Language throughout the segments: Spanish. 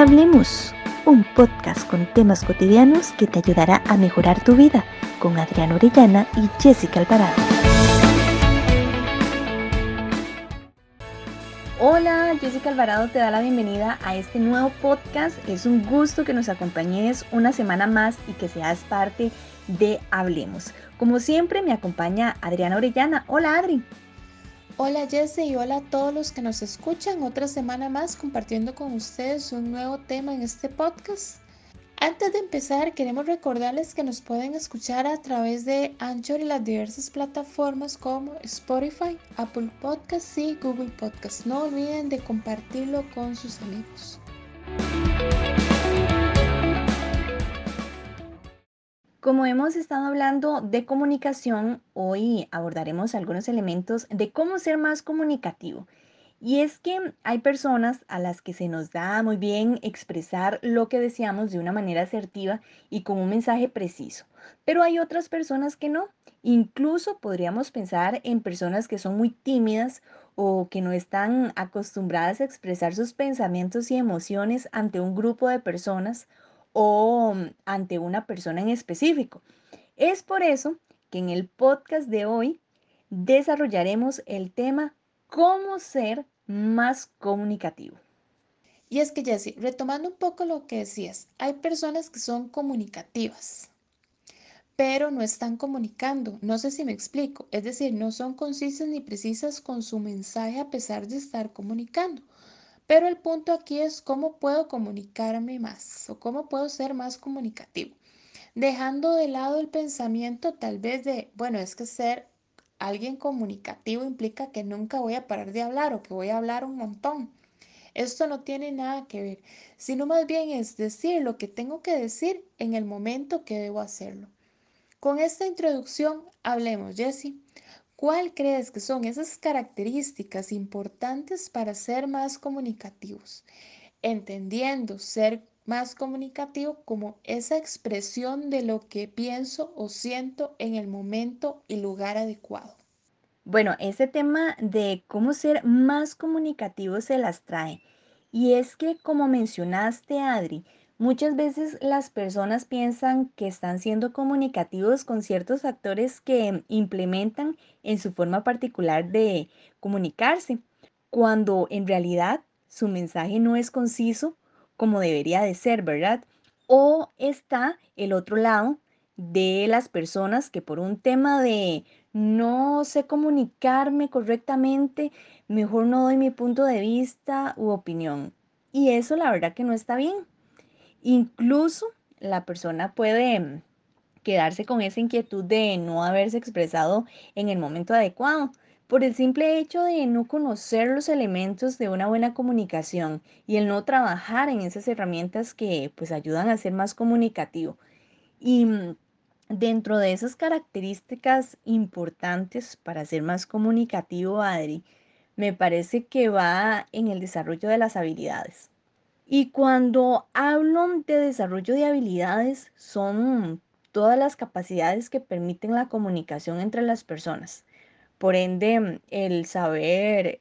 Hablemos, un podcast con temas cotidianos que te ayudará a mejorar tu vida con Adriana Orellana y Jessica Alvarado. Hola, Jessica Alvarado te da la bienvenida a este nuevo podcast. Es un gusto que nos acompañes una semana más y que seas parte de Hablemos. Como siempre me acompaña Adriana Orellana. Hola Adri. Hola Jesse y hola a todos los que nos escuchan otra semana más compartiendo con ustedes un nuevo tema en este podcast. Antes de empezar queremos recordarles que nos pueden escuchar a través de Anchor y las diversas plataformas como Spotify, Apple Podcasts y Google Podcasts. No olviden de compartirlo con sus amigos. Como hemos estado hablando de comunicación, hoy abordaremos algunos elementos de cómo ser más comunicativo. Y es que hay personas a las que se nos da muy bien expresar lo que deseamos de una manera asertiva y con un mensaje preciso, pero hay otras personas que no. Incluso podríamos pensar en personas que son muy tímidas o que no están acostumbradas a expresar sus pensamientos y emociones ante un grupo de personas o mm, ante una persona en específico. Es por eso que en el podcast de hoy desarrollaremos el tema cómo ser más comunicativo. Y es que, Jessie, retomando un poco lo que decías, hay personas que son comunicativas, pero no están comunicando. No sé si me explico. Es decir, no son concisas ni precisas con su mensaje a pesar de estar comunicando. Pero el punto aquí es cómo puedo comunicarme más o cómo puedo ser más comunicativo. Dejando de lado el pensamiento tal vez de, bueno, es que ser alguien comunicativo implica que nunca voy a parar de hablar o que voy a hablar un montón. Esto no tiene nada que ver, sino más bien es decir lo que tengo que decir en el momento que debo hacerlo. Con esta introducción hablemos, Jessie. ¿Cuál crees que son esas características importantes para ser más comunicativos? Entendiendo ser más comunicativo como esa expresión de lo que pienso o siento en el momento y lugar adecuado. Bueno, ese tema de cómo ser más comunicativo se las trae. Y es que, como mencionaste, Adri, Muchas veces las personas piensan que están siendo comunicativos con ciertos factores que implementan en su forma particular de comunicarse, cuando en realidad su mensaje no es conciso como debería de ser, ¿verdad? O está el otro lado de las personas que por un tema de no sé comunicarme correctamente, mejor no doy mi punto de vista u opinión. Y eso la verdad que no está bien. Incluso la persona puede mm, quedarse con esa inquietud de no haberse expresado en el momento adecuado por el simple hecho de no conocer los elementos de una buena comunicación y el no trabajar en esas herramientas que pues ayudan a ser más comunicativo. Y mm, dentro de esas características importantes para ser más comunicativo, Adri, me parece que va en el desarrollo de las habilidades. Y cuando hablo de desarrollo de habilidades, son todas las capacidades que permiten la comunicación entre las personas. Por ende, el saber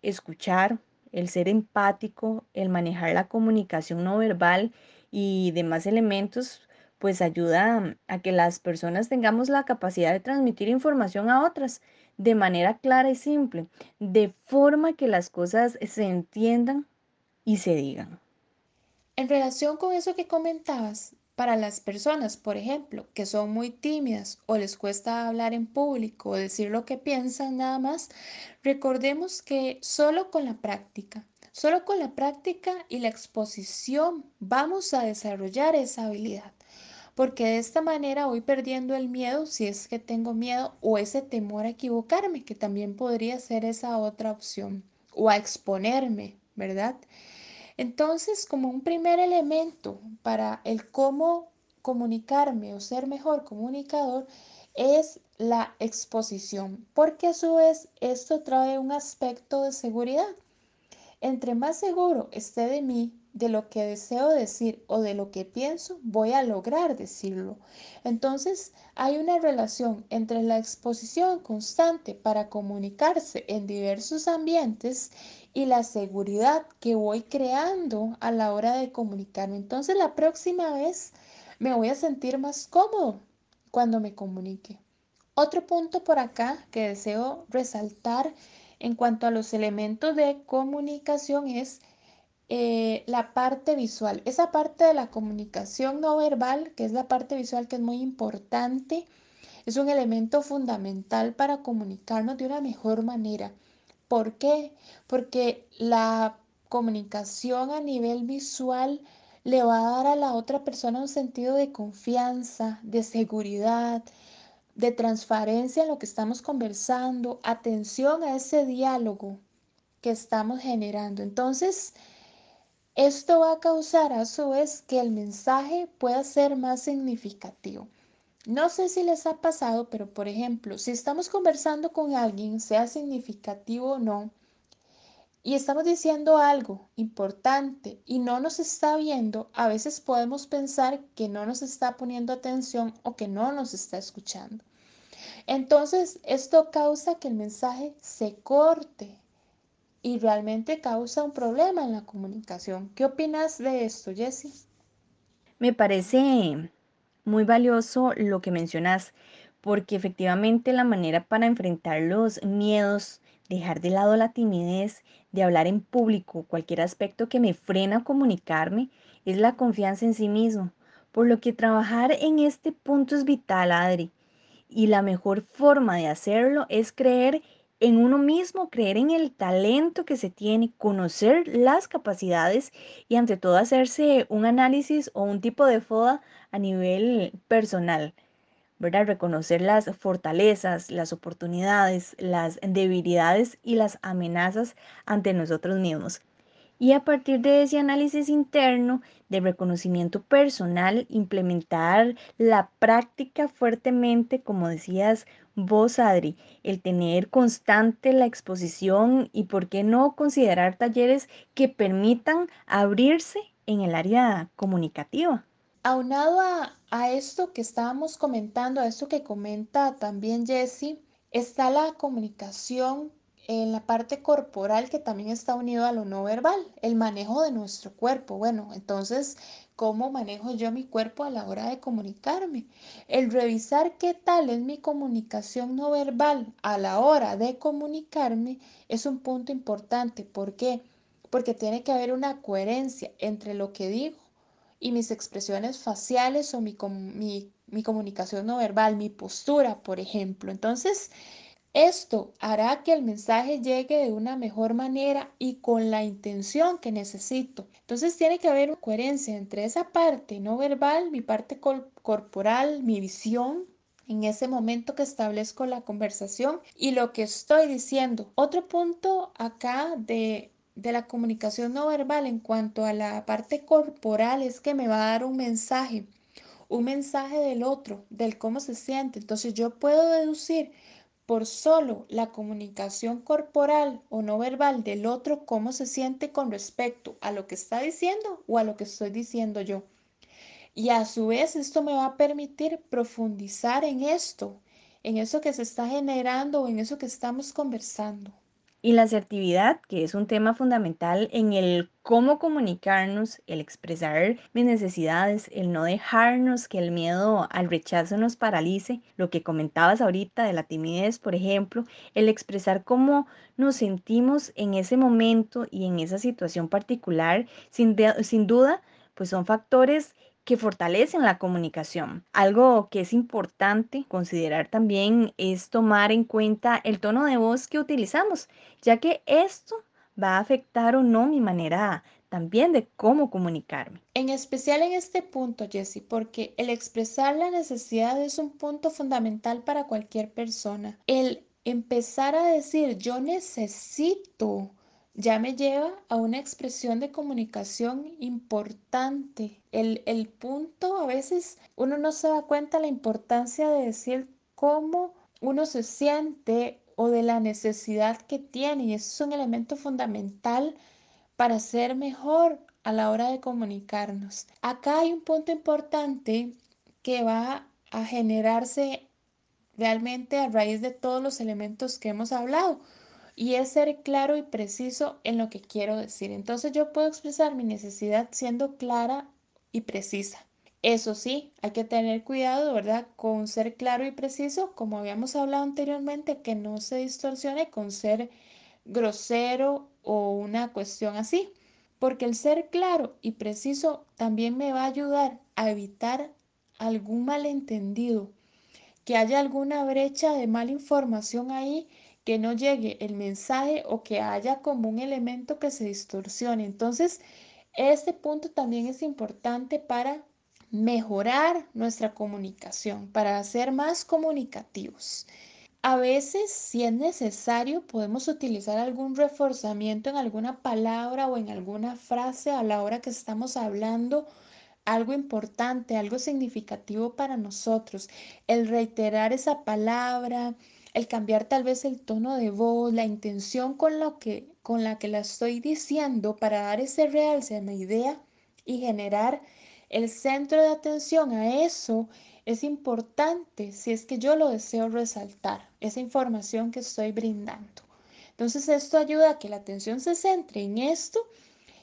escuchar, el ser empático, el manejar la comunicación no verbal y demás elementos, pues ayuda a que las personas tengamos la capacidad de transmitir información a otras de manera clara y simple, de forma que las cosas se entiendan y se digan. En relación con eso que comentabas, para las personas, por ejemplo, que son muy tímidas o les cuesta hablar en público o decir lo que piensan nada más, recordemos que solo con la práctica, solo con la práctica y la exposición vamos a desarrollar esa habilidad. Porque de esta manera voy perdiendo el miedo si es que tengo miedo o ese temor a equivocarme, que también podría ser esa otra opción, o a exponerme, ¿verdad? Entonces, como un primer elemento para el cómo comunicarme o ser mejor comunicador es la exposición, porque a su vez esto trae un aspecto de seguridad. Entre más seguro esté de mí, de lo que deseo decir o de lo que pienso, voy a lograr decirlo. Entonces, hay una relación entre la exposición constante para comunicarse en diversos ambientes y la seguridad que voy creando a la hora de comunicarme. Entonces, la próxima vez me voy a sentir más cómodo cuando me comunique. Otro punto por acá que deseo resaltar en cuanto a los elementos de comunicación es eh, la parte visual. Esa parte de la comunicación no verbal, que es la parte visual que es muy importante, es un elemento fundamental para comunicarnos de una mejor manera. ¿Por qué? Porque la comunicación a nivel visual le va a dar a la otra persona un sentido de confianza, de seguridad, de transparencia en lo que estamos conversando, atención a ese diálogo que estamos generando. Entonces, esto va a causar a su vez que el mensaje pueda ser más significativo. No sé si les ha pasado, pero por ejemplo, si estamos conversando con alguien, sea significativo o no, y estamos diciendo algo importante y no nos está viendo, a veces podemos pensar que no nos está poniendo atención o que no nos está escuchando. Entonces, esto causa que el mensaje se corte y realmente causa un problema en la comunicación. ¿Qué opinas de esto, Jessie? Me parece muy valioso lo que mencionas, porque efectivamente la manera para enfrentar los miedos, dejar de lado la timidez, de hablar en público, cualquier aspecto que me frena a comunicarme, es la confianza en sí mismo. Por lo que trabajar en este punto es vital, Adri. Y la mejor forma de hacerlo es creer en uno mismo, creer en el talento que se tiene, conocer las capacidades y ante todo hacerse un análisis o un tipo de FODA a nivel personal, ¿verdad? Reconocer las fortalezas, las oportunidades, las debilidades y las amenazas ante nosotros mismos. Y a partir de ese análisis interno de reconocimiento personal, implementar la práctica fuertemente, como decías vos, Adri, el tener constante la exposición y por qué no considerar talleres que permitan abrirse en el área comunicativa. Aunado a, esto que estábamos comentando, a esto que comenta también Jessie, está la comunicación en la parte corporal que también está unido a lo no verbal, el manejo de nuestro cuerpo. Bueno, entonces, ¿cómo manejo yo mi cuerpo a la hora de comunicarme? El revisar qué tal es mi comunicación no verbal a la hora de comunicarme es un punto importante. ¿Por qué? Porque tiene que haber una coherencia entre lo que digo y mis expresiones faciales o mi, mi, mi comunicación no verbal, mi postura, por ejemplo. Entonces, esto hará que el mensaje llegue de una mejor manera y con la intención que necesito. Entonces tiene que haber una coherencia entre esa parte no verbal, mi parte corporal, mi visión en ese momento que establezco la conversación y lo que estoy diciendo. Otro punto acá de de la comunicación no verbal en cuanto a la parte corporal es que me va a dar un mensaje, un mensaje del otro, del cómo se siente. Entonces yo puedo deducir por solo la comunicación corporal o no verbal del otro cómo se siente con respecto a lo que está diciendo o a lo que estoy diciendo yo. Y a su vez esto me va a permitir profundizar en esto, en eso que se está generando o en eso que estamos conversando. Y la asertividad, que es un tema fundamental en el cómo comunicarnos, el expresar mis necesidades, el no dejarnos que el miedo al rechazo nos paralice, lo que comentabas ahorita de la timidez, por ejemplo, el expresar cómo nos sentimos en ese momento y en esa situación particular, sin, sin duda, pues son factores que fortalecen la comunicación. Algo que es importante considerar también es tomar en cuenta el tono de voz que utilizamos, ya que esto va a afectar o no mi manera también de cómo comunicarme. En especial en este punto, Jessie, porque el expresar la necesidad es un punto fundamental para cualquier persona. El empezar a decir yo necesito ya me lleva a una expresión de comunicación importante. El, el punto, a veces uno no se da cuenta la importancia de decir cómo uno se siente o de la necesidad que tiene. Y eso es un elemento fundamental para ser mejor a la hora de comunicarnos. Acá hay un punto importante que va a generarse realmente a raíz de todos los elementos que hemos hablado y es ser claro y preciso en lo que quiero decir. Entonces yo puedo expresar mi necesidad siendo clara y precisa. Eso sí, hay que tener cuidado, ¿verdad? Con ser claro y preciso, como habíamos hablado anteriormente, que no se distorsione con ser grosero o una cuestión así. Porque el ser claro y preciso también me va a ayudar a evitar algún malentendido, que haya alguna brecha de mala información ahí, que no llegue el mensaje o que haya como un elemento que se distorsione. Entonces, este punto también es importante para mejorar nuestra comunicación, para ser más comunicativos. A veces, si es necesario, podemos utilizar algún reforzamiento en alguna palabra o en alguna frase a la hora que estamos hablando algo importante, algo significativo para nosotros. El reiterar esa palabra, el cambiar tal vez el tono de voz, la intención con, lo que, con la que la estoy diciendo para dar ese realce a mi idea y generar el centro de atención a eso es importante si es que yo lo deseo resaltar, esa información que estoy brindando. Entonces esto ayuda a que la atención se centre en esto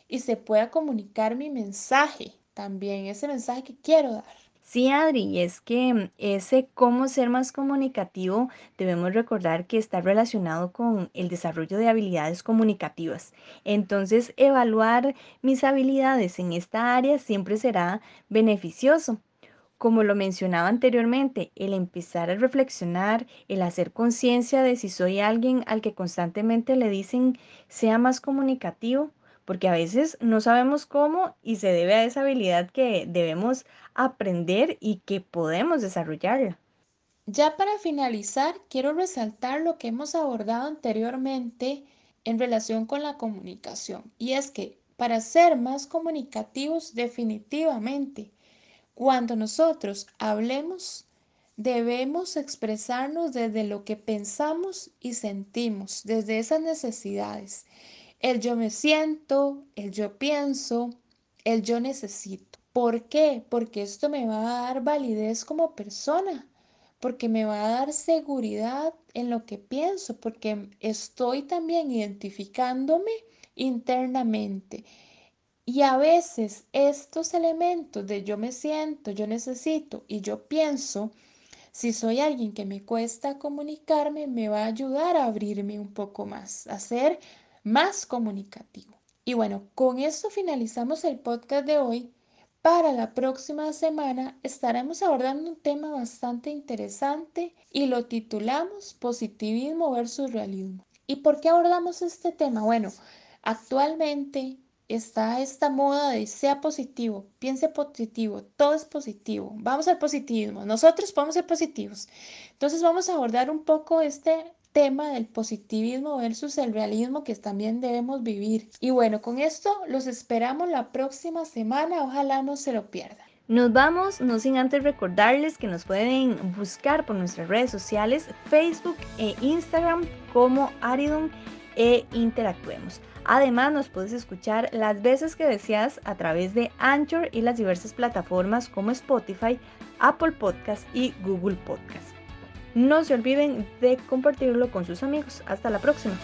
y se pueda comunicar mi mensaje también, ese mensaje que quiero dar. Sí, Adri, es que mm, ese cómo ser más comunicativo, debemos recordar que está relacionado con el desarrollo de habilidades comunicativas. Entonces, evaluar mis habilidades en esta área siempre será beneficioso. Como lo mencionaba anteriormente, el empezar a reflexionar, el hacer conciencia de si soy alguien al que constantemente le dicen sea más comunicativo, porque a veces no sabemos cómo y se debe a esa habilidad que debemos aprender y que podemos desarrollarla. Ya para finalizar, quiero resaltar lo que hemos abordado anteriormente en relación con la comunicación. Y es que para ser más comunicativos definitivamente, cuando nosotros hablemos, debemos expresarnos desde lo que pensamos y sentimos, desde esas necesidades. El yo me siento, el yo pienso, el yo necesito. ¿Por qué? Porque esto me va a dar validez como persona, porque me va a dar seguridad en lo que pienso, porque estoy también identificándome internamente. Y a veces estos elementos de yo me siento, yo necesito y yo pienso, si soy alguien que me cuesta comunicarme, me va a ayudar a abrirme un poco más, a ser más comunicativo. Y bueno, con esto finalizamos el podcast de hoy. Para la próxima semana estaremos abordando un tema bastante interesante y lo titulamos Positivismo versus Realismo. ¿Y por qué abordamos este tema? Bueno, actualmente está esta moda de sea positivo, piense positivo, todo es positivo, vamos al positivismo, nosotros podemos ser positivos. Entonces vamos a abordar un poco este tema del positivismo versus el realismo que también debemos vivir. Y bueno, con esto los esperamos la próxima semana, ojalá no se lo pierdan. Nos vamos, no sin antes recordarles que nos pueden buscar por nuestras redes sociales, Facebook e Instagram como Aridon e interactuemos. Además, nos puedes escuchar las veces que deseas a través de Anchor y las diversas plataformas como Spotify, Apple Podcast y Google Podcast. No se olviden de compartirlo con sus amigos. Hasta la próxima.